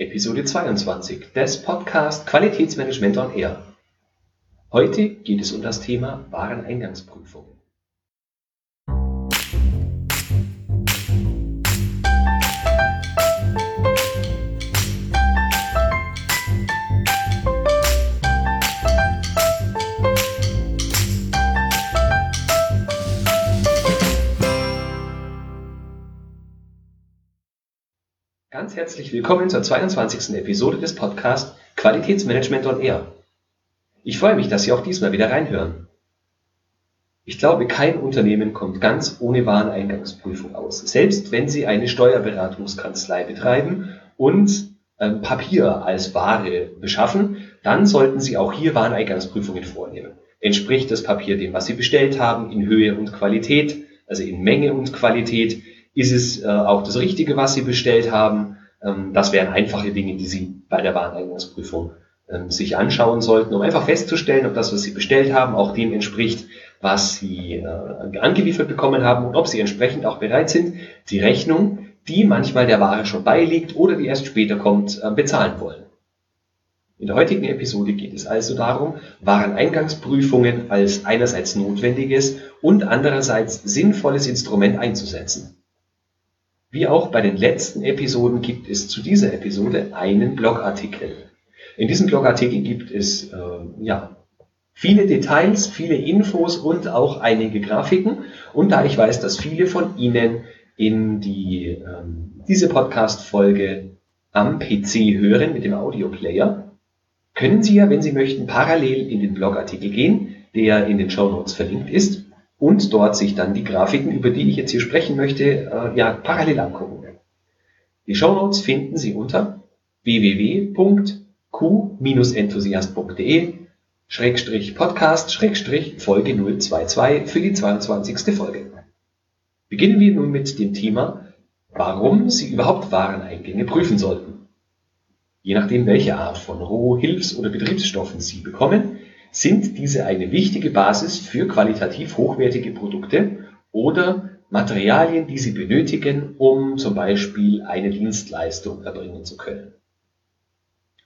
Episode 22 des Podcast Qualitätsmanagement on Air. Heute geht es um das Thema Wareneingangsprüfung. Ganz herzlich willkommen zur 22. Episode des Podcasts Qualitätsmanagement on Air. Ich freue mich, dass Sie auch diesmal wieder reinhören. Ich glaube, kein Unternehmen kommt ganz ohne Wareneingangsprüfung aus, selbst wenn Sie eine Steuerberatungskanzlei betreiben und ähm, Papier als Ware beschaffen, dann sollten Sie auch hier Wareneingangsprüfungen vornehmen. Entspricht das Papier dem, was Sie bestellt haben, in Höhe und Qualität, also in Menge und Qualität? Ist es äh, auch das Richtige, was Sie bestellt haben? Ähm, das wären einfache Dinge, die Sie bei der Wareneingangsprüfung ähm, sich anschauen sollten, um einfach festzustellen, ob das, was Sie bestellt haben, auch dem entspricht, was Sie äh, angeliefert bekommen haben und ob Sie entsprechend auch bereit sind, die Rechnung, die manchmal der Ware schon beiliegt oder die erst später kommt, äh, bezahlen wollen. In der heutigen Episode geht es also darum, Wareneingangsprüfungen als einerseits notwendiges und andererseits sinnvolles Instrument einzusetzen. Wie auch bei den letzten Episoden gibt es zu dieser Episode einen Blogartikel. In diesem Blogartikel gibt es äh, ja, viele Details, viele Infos und auch einige Grafiken. Und da ich weiß, dass viele von Ihnen in die, ähm, diese Podcast-Folge am PC hören mit dem Audioplayer, können Sie ja, wenn Sie möchten, parallel in den Blogartikel gehen, der in den Show Notes verlinkt ist und dort sich dann die Grafiken, über die ich jetzt hier sprechen möchte, äh, ja, parallel angucken. Die Shownotes finden Sie unter www.q-enthusiast.de Schrägstrich Podcast Schrägstrich Folge 022 für die 22. Folge. Beginnen wir nun mit dem Thema, warum Sie überhaupt Wareneingänge prüfen sollten. Je nachdem, welche Art von Roh-, Hilfs- oder Betriebsstoffen Sie bekommen, sind diese eine wichtige Basis für qualitativ hochwertige Produkte oder Materialien, die Sie benötigen, um zum Beispiel eine Dienstleistung erbringen zu können.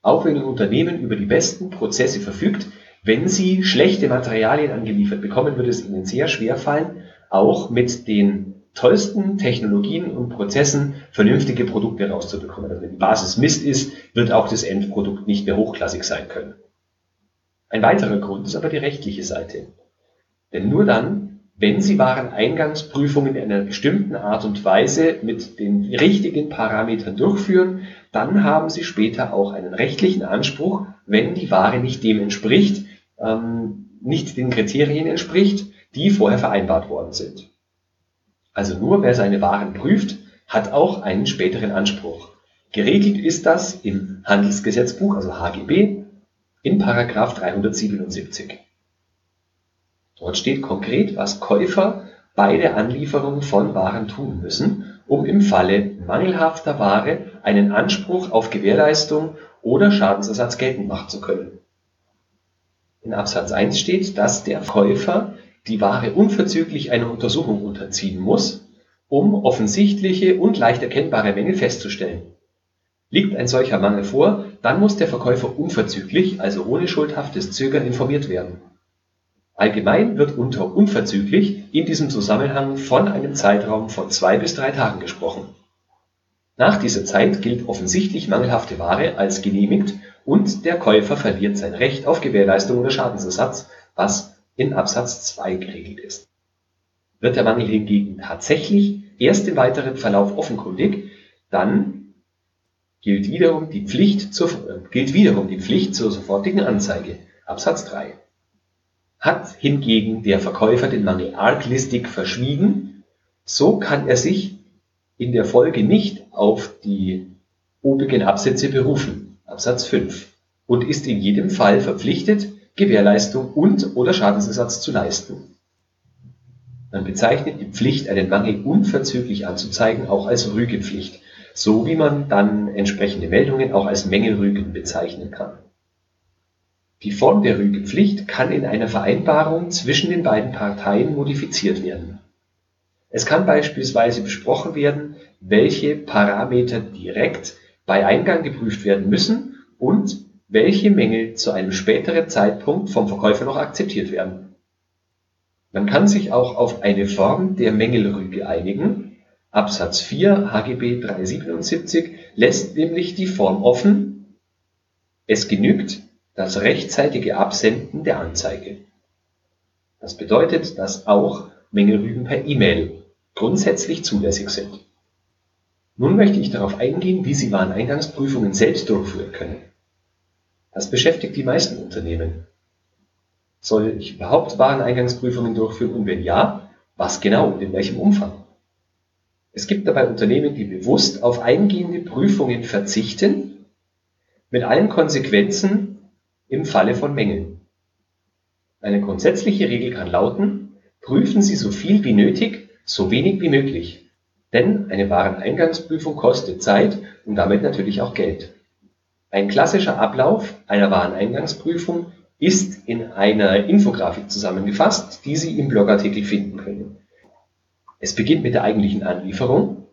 Auch wenn ein Unternehmen über die besten Prozesse verfügt, wenn Sie schlechte Materialien angeliefert bekommen, wird es Ihnen sehr schwer fallen, auch mit den tollsten Technologien und Prozessen vernünftige Produkte rauszubekommen. Also wenn die Basis Mist ist, wird auch das Endprodukt nicht mehr hochklassig sein können. Ein weiterer Grund ist aber die rechtliche Seite. Denn nur dann, wenn Sie Wareneingangsprüfungen in einer bestimmten Art und Weise mit den richtigen Parametern durchführen, dann haben Sie später auch einen rechtlichen Anspruch, wenn die Ware nicht dem entspricht, ähm, nicht den Kriterien entspricht, die vorher vereinbart worden sind. Also nur wer seine Waren prüft, hat auch einen späteren Anspruch. Geregelt ist das im Handelsgesetzbuch, also HGB, in Paragraph 377. Dort steht konkret, was Käufer bei der Anlieferung von Waren tun müssen, um im Falle mangelhafter Ware einen Anspruch auf Gewährleistung oder Schadensersatz geltend machen zu können. In Absatz 1 steht, dass der Käufer die Ware unverzüglich einer Untersuchung unterziehen muss, um offensichtliche und leicht erkennbare Mängel festzustellen Liegt ein solcher Mangel vor, dann muss der Verkäufer unverzüglich, also ohne schuldhaftes Zögern informiert werden. Allgemein wird unter unverzüglich in diesem Zusammenhang von einem Zeitraum von zwei bis drei Tagen gesprochen. Nach dieser Zeit gilt offensichtlich mangelhafte Ware als genehmigt und der Käufer verliert sein Recht auf Gewährleistung oder Schadensersatz, was in Absatz 2 geregelt ist. Wird der Mangel hingegen tatsächlich erst im weiteren Verlauf offenkundig, dann gilt wiederum die Pflicht zur, gilt wiederum die Pflicht zur sofortigen Anzeige (Absatz 3). Hat hingegen der Verkäufer den Mangel arglistig verschwiegen, so kann er sich in der Folge nicht auf die obigen Absätze berufen (Absatz 5) und ist in jedem Fall verpflichtet, Gewährleistung und/oder Schadensersatz zu leisten. Man bezeichnet die Pflicht, einen Mangel unverzüglich anzuzeigen, auch als Rügepflicht so wie man dann entsprechende Meldungen auch als Mängelrügen bezeichnen kann. Die Form der Rügepflicht kann in einer Vereinbarung zwischen den beiden Parteien modifiziert werden. Es kann beispielsweise besprochen werden, welche Parameter direkt bei Eingang geprüft werden müssen und welche Mängel zu einem späteren Zeitpunkt vom Verkäufer noch akzeptiert werden. Man kann sich auch auf eine Form der Mängelrüge einigen. Absatz 4 HGB 377 lässt nämlich die Form offen. Es genügt das rechtzeitige Absenden der Anzeige. Das bedeutet, dass auch Mängelrügen per E-Mail grundsätzlich zulässig sind. Nun möchte ich darauf eingehen, wie Sie Wareneingangsprüfungen selbst durchführen können. Das beschäftigt die meisten Unternehmen. Soll ich überhaupt Wareneingangsprüfungen durchführen und wenn ja, was genau und in welchem Umfang? Es gibt dabei Unternehmen, die bewusst auf eingehende Prüfungen verzichten, mit allen Konsequenzen im Falle von Mängeln. Eine grundsätzliche Regel kann lauten, prüfen Sie so viel wie nötig, so wenig wie möglich. Denn eine Wareneingangsprüfung kostet Zeit und damit natürlich auch Geld. Ein klassischer Ablauf einer Wareneingangsprüfung ist in einer Infografik zusammengefasst, die Sie im Blogartikel finden können. Es beginnt mit der eigentlichen Anlieferung,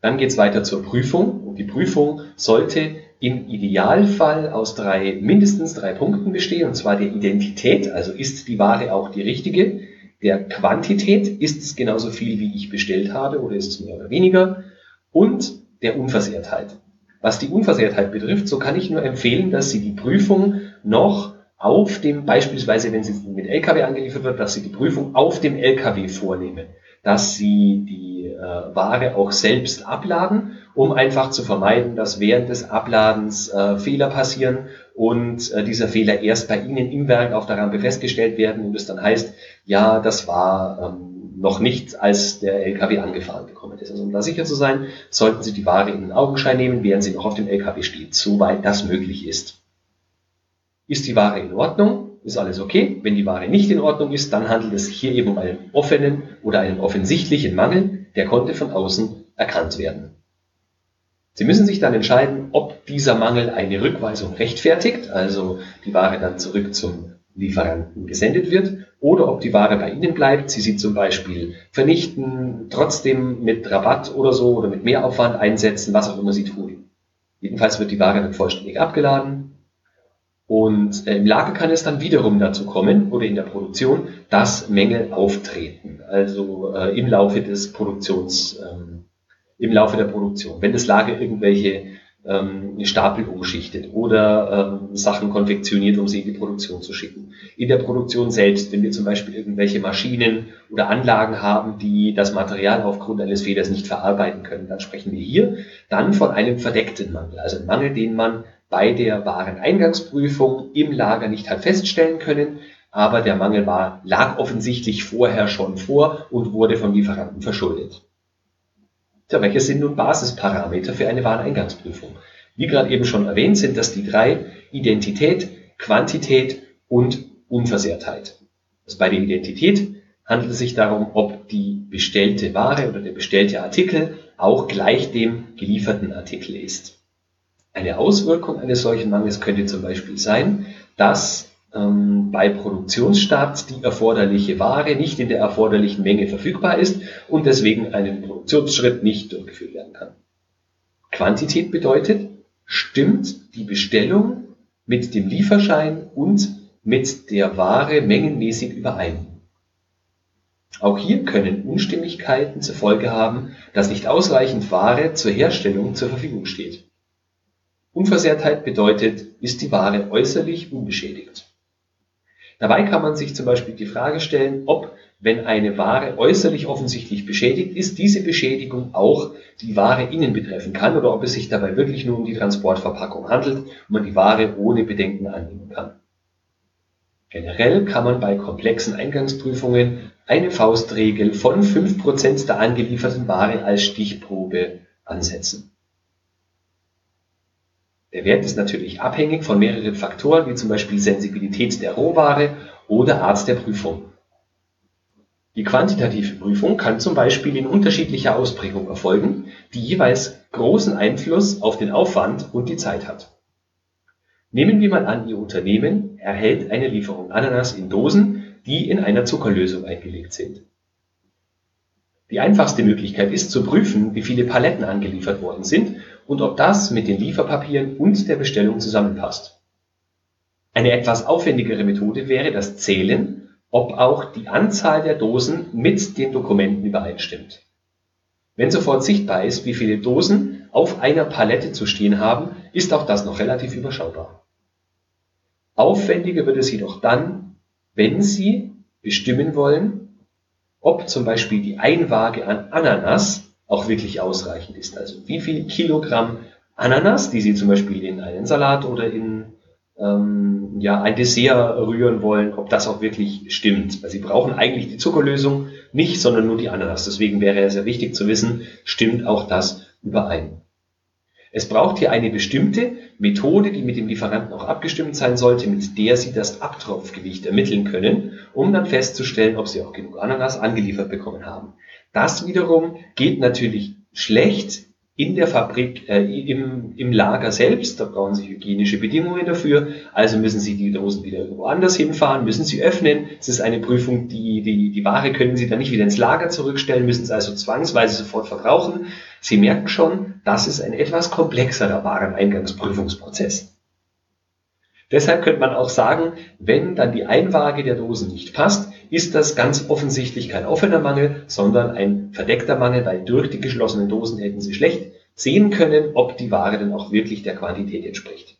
dann geht es weiter zur Prüfung und die Prüfung sollte im Idealfall aus drei, mindestens drei Punkten bestehen, und zwar der Identität, also ist die Ware auch die richtige, der Quantität, ist es genauso viel, wie ich bestellt habe oder ist es mehr oder weniger, und der Unversehrtheit. Was die Unversehrtheit betrifft, so kann ich nur empfehlen, dass Sie die Prüfung noch auf dem, beispielsweise wenn sie mit LKW angeliefert wird, dass Sie die Prüfung auf dem LKW vornehmen, dass Sie die äh, Ware auch selbst abladen, um einfach zu vermeiden, dass während des Abladens äh, Fehler passieren und äh, dieser Fehler erst bei Ihnen im Werk auf der Rampe festgestellt werden und es dann heißt, ja, das war ähm, noch nicht, als der LKW angefahren gekommen ist. Also um da sicher zu sein, sollten Sie die Ware in den Augenschein nehmen, während sie noch auf dem LKW steht, soweit das möglich ist. Ist die Ware in Ordnung? Ist alles okay? Wenn die Ware nicht in Ordnung ist, dann handelt es hier eben um einen offenen oder einen offensichtlichen Mangel, der konnte von außen erkannt werden. Sie müssen sich dann entscheiden, ob dieser Mangel eine Rückweisung rechtfertigt, also die Ware dann zurück zum Lieferanten gesendet wird oder ob die Ware bei Ihnen bleibt, Sie sie zum Beispiel vernichten, trotzdem mit Rabatt oder so oder mit Mehraufwand einsetzen, was auch immer Sie tun. Jedenfalls wird die Ware dann vollständig abgeladen und äh, im Lager kann es dann wiederum dazu kommen oder in der Produktion, dass Mängel auftreten, also äh, im Laufe des Produktions, ähm, im Laufe der Produktion. Wenn das Lager irgendwelche ähm, Stapel umschichtet oder ähm, Sachen konfektioniert, um sie in die Produktion zu schicken. In der Produktion selbst, wenn wir zum Beispiel irgendwelche Maschinen oder Anlagen haben, die das Material aufgrund eines Fehlers nicht verarbeiten können, dann sprechen wir hier dann von einem verdeckten Mangel, also ein Mangel, den man bei der Wareneingangsprüfung im Lager nicht hat feststellen können, aber der Mangel war, lag offensichtlich vorher schon vor und wurde vom Lieferanten verschuldet. Tja, welche sind nun Basisparameter für eine Wareneingangsprüfung? Wie gerade eben schon erwähnt, sind das die drei Identität, Quantität und Unversehrtheit. Also bei der Identität handelt es sich darum, ob die bestellte Ware oder der bestellte Artikel auch gleich dem gelieferten Artikel ist. Eine Auswirkung eines solchen Mangels könnte zum Beispiel sein, dass ähm, bei Produktionsstart die erforderliche Ware nicht in der erforderlichen Menge verfügbar ist und deswegen ein Produktionsschritt nicht durchgeführt werden kann. Quantität bedeutet, stimmt die Bestellung mit dem Lieferschein und mit der Ware mengenmäßig überein. Auch hier können Unstimmigkeiten zur Folge haben, dass nicht ausreichend Ware zur Herstellung zur Verfügung steht. Unversehrtheit bedeutet, ist die Ware äußerlich unbeschädigt. Dabei kann man sich zum Beispiel die Frage stellen, ob, wenn eine Ware äußerlich offensichtlich beschädigt ist, diese Beschädigung auch die Ware innen betreffen kann oder ob es sich dabei wirklich nur um die Transportverpackung handelt und man die Ware ohne Bedenken annehmen kann. Generell kann man bei komplexen Eingangsprüfungen eine Faustregel von 5% der angelieferten Ware als Stichprobe ansetzen. Der Wert ist natürlich abhängig von mehreren Faktoren, wie zum Beispiel Sensibilität der Rohware oder Art der Prüfung. Die quantitative Prüfung kann zum Beispiel in unterschiedlicher Ausprägung erfolgen, die jeweils großen Einfluss auf den Aufwand und die Zeit hat. Nehmen wir mal an, Ihr Unternehmen erhält eine Lieferung Ananas in Dosen, die in einer Zuckerlösung eingelegt sind. Die einfachste Möglichkeit ist zu prüfen, wie viele Paletten angeliefert worden sind und ob das mit den Lieferpapieren und der Bestellung zusammenpasst. Eine etwas aufwendigere Methode wäre das Zählen, ob auch die Anzahl der Dosen mit den Dokumenten übereinstimmt. Wenn sofort sichtbar ist, wie viele Dosen auf einer Palette zu stehen haben, ist auch das noch relativ überschaubar. Aufwendiger wird es jedoch dann, wenn Sie bestimmen wollen, ob zum Beispiel die Einwaage an Ananas auch wirklich ausreichend ist. Also wie viel Kilogramm Ananas, die Sie zum Beispiel in einen Salat oder in ähm, ja, ein Dessert rühren wollen, ob das auch wirklich stimmt. Weil Sie brauchen eigentlich die Zuckerlösung nicht, sondern nur die Ananas. Deswegen wäre es sehr wichtig zu wissen, stimmt auch das überein. Es braucht hier eine bestimmte Methode, die mit dem Lieferanten auch abgestimmt sein sollte, mit der Sie das Abtropfgewicht ermitteln können, um dann festzustellen, ob Sie auch genug Ananas angeliefert bekommen haben. Das wiederum geht natürlich schlecht in der Fabrik, äh, im, im Lager selbst, da brauchen Sie hygienische Bedingungen dafür, also müssen Sie die Dosen wieder irgendwo anders hinfahren, müssen Sie öffnen. Es ist eine Prüfung, die, die, die Ware können Sie dann nicht wieder ins Lager zurückstellen, müssen Sie also zwangsweise sofort verbrauchen. Sie merken schon, das ist ein etwas komplexerer Wareneingangsprüfungsprozess. Deshalb könnte man auch sagen, wenn dann die Einwaage der Dosen nicht passt, ist das ganz offensichtlich kein offener Mangel, sondern ein verdeckter Mangel, weil durch die geschlossenen Dosen hätten Sie schlecht sehen können, ob die Ware denn auch wirklich der Quantität entspricht.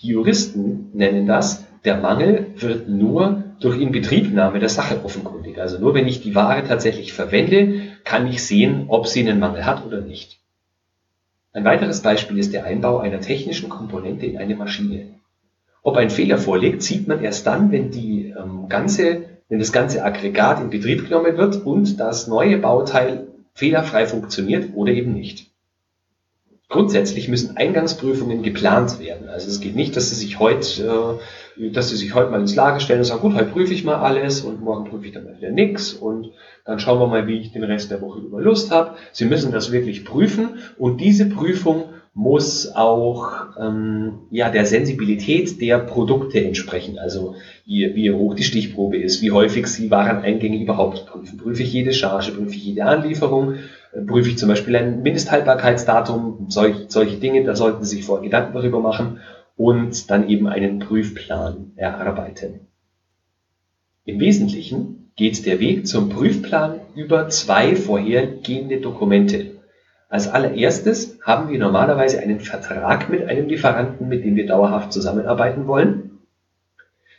Die Juristen nennen das, der Mangel wird nur durch Inbetriebnahme der Sache offenkundig. Also nur wenn ich die Ware tatsächlich verwende, kann ich sehen, ob sie einen Mangel hat oder nicht. Ein weiteres Beispiel ist der Einbau einer technischen Komponente in eine Maschine. Ob ein Fehler vorliegt, sieht man erst dann, wenn die ähm, ganze wenn das ganze Aggregat in Betrieb genommen wird und das neue Bauteil fehlerfrei funktioniert oder eben nicht. Grundsätzlich müssen Eingangsprüfungen geplant werden. Also es geht nicht, dass Sie sich heute, äh, dass Sie sich heute mal ins Lager stellen und sagen, gut, heute prüfe ich mal alles und morgen prüfe ich dann mal wieder nichts und dann schauen wir mal, wie ich den Rest der Woche über Lust habe. Sie müssen das wirklich prüfen und diese Prüfung muss auch ähm, ja, der Sensibilität der Produkte entsprechen. Also wie, wie hoch die Stichprobe ist, wie häufig Sie Wareneingänge überhaupt prüfen. Prüfe ich jede Charge, prüfe ich jede Anlieferung, äh, prüfe ich zum Beispiel ein Mindesthaltbarkeitsdatum, solch, solche Dinge, da sollten Sie sich vorher Gedanken darüber machen und dann eben einen Prüfplan erarbeiten. Im Wesentlichen geht der Weg zum Prüfplan über zwei vorhergehende Dokumente. Als allererstes haben wir normalerweise einen Vertrag mit einem Lieferanten, mit dem wir dauerhaft zusammenarbeiten wollen.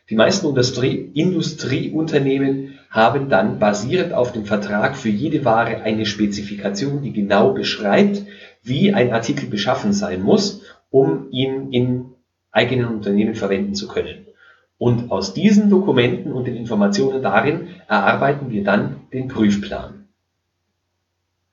Die meisten Industrie, Industrieunternehmen haben dann basierend auf dem Vertrag für jede Ware eine Spezifikation, die genau beschreibt, wie ein Artikel beschaffen sein muss, um ihn in eigenen Unternehmen verwenden zu können. Und aus diesen Dokumenten und den Informationen darin erarbeiten wir dann den Prüfplan.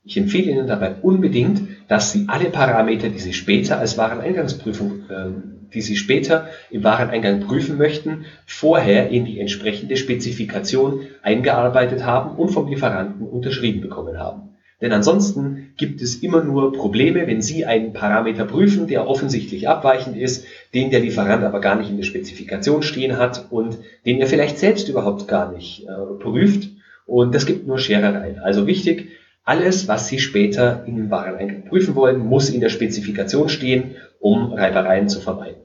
Ich empfehle Ihnen dabei unbedingt, dass Sie alle Parameter, die Sie später als Wareneingangsprüfung, äh, die Sie später im Wareneingang prüfen möchten, vorher in die entsprechende Spezifikation eingearbeitet haben und vom Lieferanten unterschrieben bekommen haben. Denn ansonsten gibt es immer nur Probleme, wenn Sie einen Parameter prüfen, der offensichtlich abweichend ist, den der Lieferant aber gar nicht in der Spezifikation stehen hat und den er vielleicht selbst überhaupt gar nicht äh, prüft. Und das gibt nur Scherereien. Also wichtig, alles, was Sie später im Wareneingang prüfen wollen, muss in der Spezifikation stehen, um Reibereien zu vermeiden.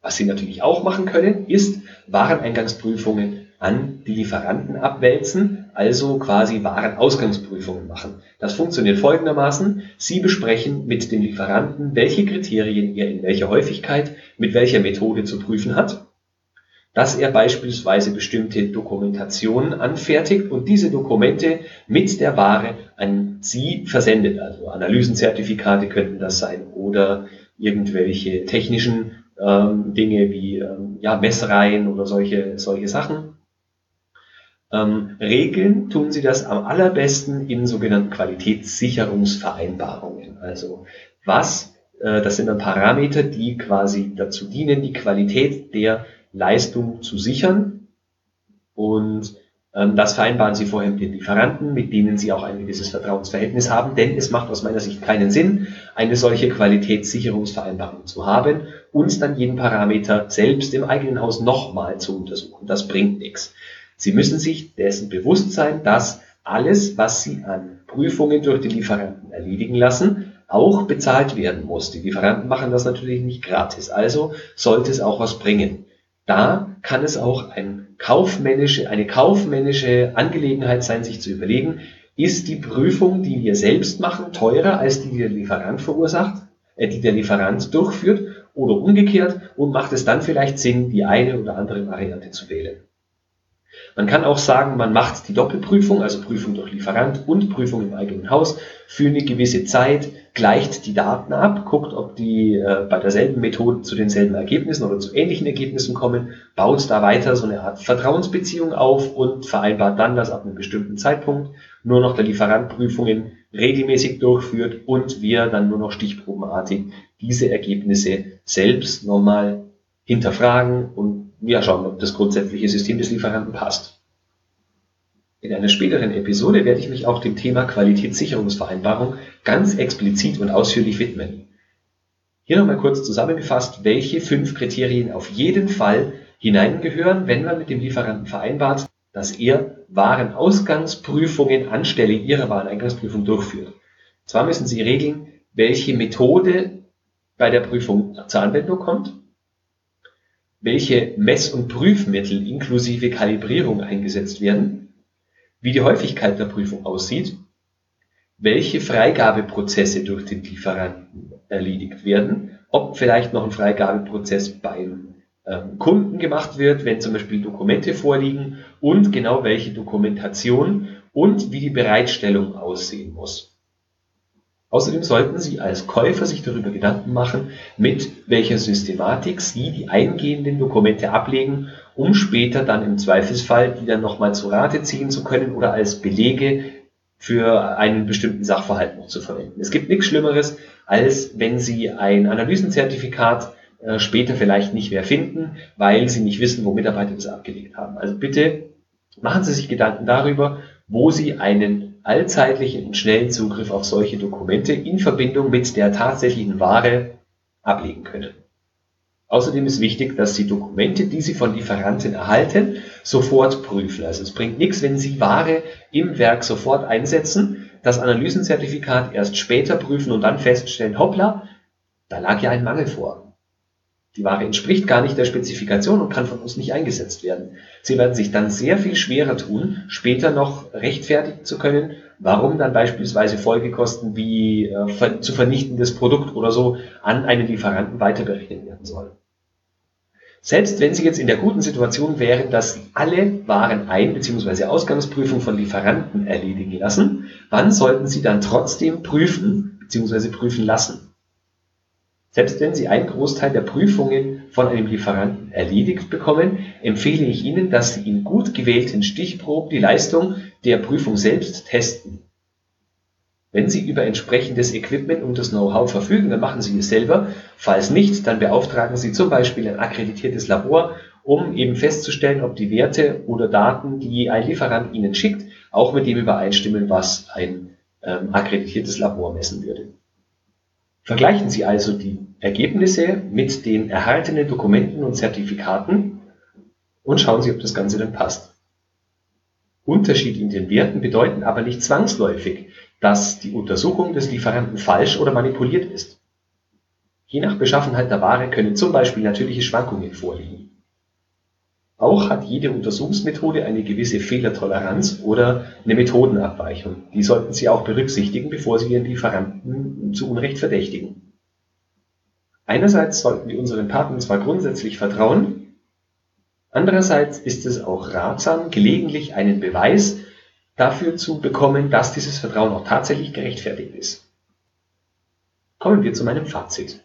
Was Sie natürlich auch machen können, ist Wareneingangsprüfungen an die Lieferanten abwälzen, also quasi Warenausgangsprüfungen machen. Das funktioniert folgendermaßen. Sie besprechen mit dem Lieferanten, welche Kriterien er in welcher Häufigkeit mit welcher Methode zu prüfen hat dass er beispielsweise bestimmte Dokumentationen anfertigt und diese Dokumente mit der Ware an Sie versendet. Also Analysenzertifikate könnten das sein oder irgendwelche technischen ähm, Dinge wie ähm, ja, Messreihen oder solche, solche Sachen. Ähm, regeln tun Sie das am allerbesten in sogenannten Qualitätssicherungsvereinbarungen. Also was, äh, das sind dann Parameter, die quasi dazu dienen, die Qualität der Leistung zu sichern. Und ähm, das vereinbaren Sie vorher mit den Lieferanten, mit denen Sie auch ein gewisses Vertrauensverhältnis haben, denn es macht aus meiner Sicht keinen Sinn, eine solche Qualitätssicherungsvereinbarung zu haben und dann jeden Parameter selbst im eigenen Haus nochmal zu untersuchen. Das bringt nichts. Sie müssen sich dessen bewusst sein, dass alles, was Sie an Prüfungen durch den Lieferanten erledigen lassen, auch bezahlt werden muss. Die Lieferanten machen das natürlich nicht gratis, also sollte es auch was bringen. Da kann es auch ein kaufmännische, eine kaufmännische Angelegenheit sein, sich zu überlegen, ist die Prüfung, die wir selbst machen, teurer als die, die der Lieferant verursacht, äh, die der Lieferant durchführt oder umgekehrt und macht es dann vielleicht Sinn, die eine oder andere Variante zu wählen. Man kann auch sagen, man macht die Doppelprüfung, also Prüfung durch Lieferant und Prüfung im eigenen Haus für eine gewisse Zeit, gleicht die Daten ab, guckt, ob die äh, bei derselben Methode zu denselben Ergebnissen oder zu ähnlichen Ergebnissen kommen, baut da weiter so eine Art Vertrauensbeziehung auf und vereinbart dann, dass ab einem bestimmten Zeitpunkt. Nur noch der Lieferant Prüfungen regelmäßig durchführt und wir dann nur noch stichprobenartig diese Ergebnisse selbst nochmal hinterfragen und ja, schauen, ob das grundsätzliche System des Lieferanten passt. In einer späteren Episode werde ich mich auch dem Thema Qualitätssicherungsvereinbarung ganz explizit und ausführlich widmen. Hier nochmal kurz zusammengefasst, welche fünf Kriterien auf jeden Fall hineingehören, wenn man mit dem Lieferanten vereinbart, dass er Warenausgangsprüfungen anstelle ihrer Wareneingangsprüfung durchführt. Zwar müssen Sie regeln, welche Methode bei der Prüfung zur Anwendung kommt, welche Mess- und Prüfmittel inklusive Kalibrierung eingesetzt werden, wie die Häufigkeit der Prüfung aussieht, welche Freigabeprozesse durch den Lieferanten erledigt werden, ob vielleicht noch ein Freigabeprozess beim ähm, Kunden gemacht wird, wenn zum Beispiel Dokumente vorliegen und genau welche Dokumentation und wie die Bereitstellung aussehen muss. Außerdem sollten Sie als Käufer sich darüber Gedanken machen, mit welcher Systematik Sie die eingehenden Dokumente ablegen, um später dann im Zweifelsfall die dann nochmal zu Rate ziehen zu können oder als Belege für einen bestimmten Sachverhalt noch zu verwenden. Es gibt nichts Schlimmeres, als wenn Sie ein Analysenzertifikat äh, später vielleicht nicht mehr finden, weil Sie nicht wissen, wo Mitarbeiter das abgelegt haben. Also bitte machen Sie sich Gedanken darüber, wo Sie einen allzeitlichen und schnellen Zugriff auf solche Dokumente in Verbindung mit der tatsächlichen Ware ablegen können. Außerdem ist wichtig, dass Sie Dokumente, die Sie von Lieferanten erhalten, sofort prüfen. Also es bringt nichts, wenn Sie Ware im Werk sofort einsetzen, das Analysenzertifikat erst später prüfen und dann feststellen, hoppla, da lag ja ein Mangel vor. Die Ware entspricht gar nicht der Spezifikation und kann von uns nicht eingesetzt werden. Sie werden sich dann sehr viel schwerer tun, später noch rechtfertigen zu können, warum dann beispielsweise Folgekosten wie äh, zu vernichtendes Produkt oder so an einen Lieferanten weiterberechnet werden sollen. Selbst wenn Sie jetzt in der guten Situation wären, dass Sie alle Waren ein- bzw. Ausgangsprüfung von Lieferanten erledigen lassen, wann sollten Sie dann trotzdem prüfen bzw. prüfen lassen? Selbst wenn Sie einen Großteil der Prüfungen von einem Lieferanten erledigt bekommen, empfehle ich Ihnen, dass Sie in gut gewählten Stichproben die Leistung der Prüfung selbst testen. Wenn Sie über entsprechendes Equipment und das Know-how verfügen, dann machen Sie es selber. Falls nicht, dann beauftragen Sie zum Beispiel ein akkreditiertes Labor, um eben festzustellen, ob die Werte oder Daten, die ein Lieferant Ihnen schickt, auch mit dem übereinstimmen, was ein ähm, akkreditiertes Labor messen würde. Vergleichen Sie also die Ergebnisse mit den erhaltenen Dokumenten und Zertifikaten und schauen Sie, ob das Ganze dann passt. Unterschiede in den Werten bedeuten aber nicht zwangsläufig, dass die Untersuchung des Lieferanten falsch oder manipuliert ist. Je nach Beschaffenheit der Ware können zum Beispiel natürliche Schwankungen vorliegen. Auch hat jede Untersuchungsmethode eine gewisse Fehlertoleranz oder eine Methodenabweichung. Die sollten Sie auch berücksichtigen, bevor Sie Ihren Lieferanten zu Unrecht verdächtigen. Einerseits sollten wir unseren Partnern zwar grundsätzlich vertrauen, andererseits ist es auch ratsam, gelegentlich einen Beweis dafür zu bekommen, dass dieses Vertrauen auch tatsächlich gerechtfertigt ist. Kommen wir zu meinem Fazit.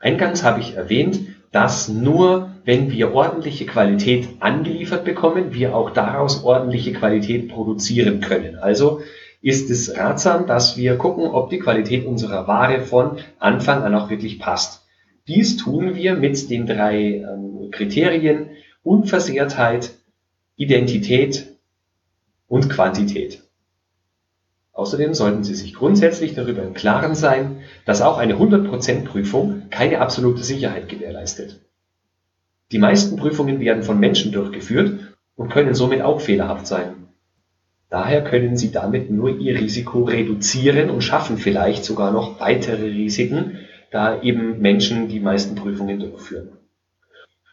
Eingangs habe ich erwähnt, dass nur wenn wir ordentliche Qualität angeliefert bekommen, wir auch daraus ordentliche Qualität produzieren können. Also ist es ratsam, dass wir gucken, ob die Qualität unserer Ware von Anfang an auch wirklich passt. Dies tun wir mit den drei ähm, Kriterien Unversehrtheit, Identität und Quantität. Außerdem sollten Sie sich grundsätzlich darüber im Klaren sein, dass auch eine 100% Prüfung keine absolute Sicherheit gewährleistet. Die meisten Prüfungen werden von Menschen durchgeführt und können somit auch fehlerhaft sein. Daher können Sie damit nur Ihr Risiko reduzieren und schaffen vielleicht sogar noch weitere Risiken, da eben Menschen die meisten Prüfungen durchführen.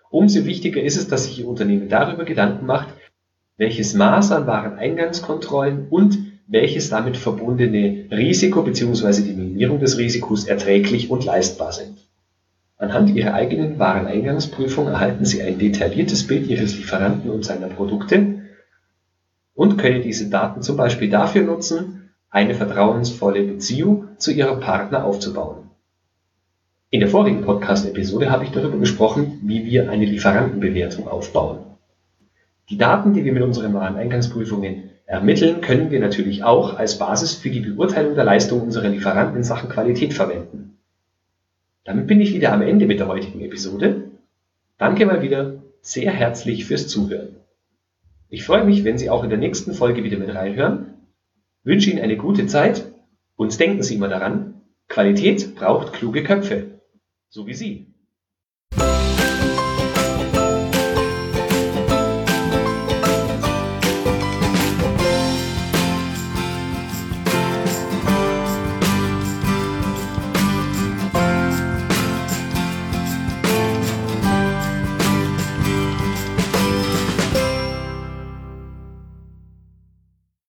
Umso wichtiger ist es, dass sich Ihr Unternehmen darüber Gedanken macht, welches Maß an Wareneingangskontrollen und welches damit verbundene Risiko bzw. die Minimierung des Risikos erträglich und leistbar sind. Anhand Ihrer eigenen Wareneingangsprüfung erhalten Sie ein detailliertes Bild Ihres Lieferanten und seiner Produkte und können diese Daten zum Beispiel dafür nutzen, eine vertrauensvolle Beziehung zu Ihrem Partner aufzubauen. In der vorigen Podcast-Episode habe ich darüber gesprochen, wie wir eine Lieferantenbewertung aufbauen. Die Daten, die wir mit unseren Wareneingangsprüfungen ermitteln, können wir natürlich auch als Basis für die Beurteilung der Leistung unserer Lieferanten in Sachen Qualität verwenden. Damit bin ich wieder am Ende mit der heutigen Episode. Danke mal wieder sehr herzlich fürs Zuhören. Ich freue mich, wenn Sie auch in der nächsten Folge wieder mit reinhören. Wünsche Ihnen eine gute Zeit und denken Sie immer daran, Qualität braucht kluge Köpfe, so wie Sie.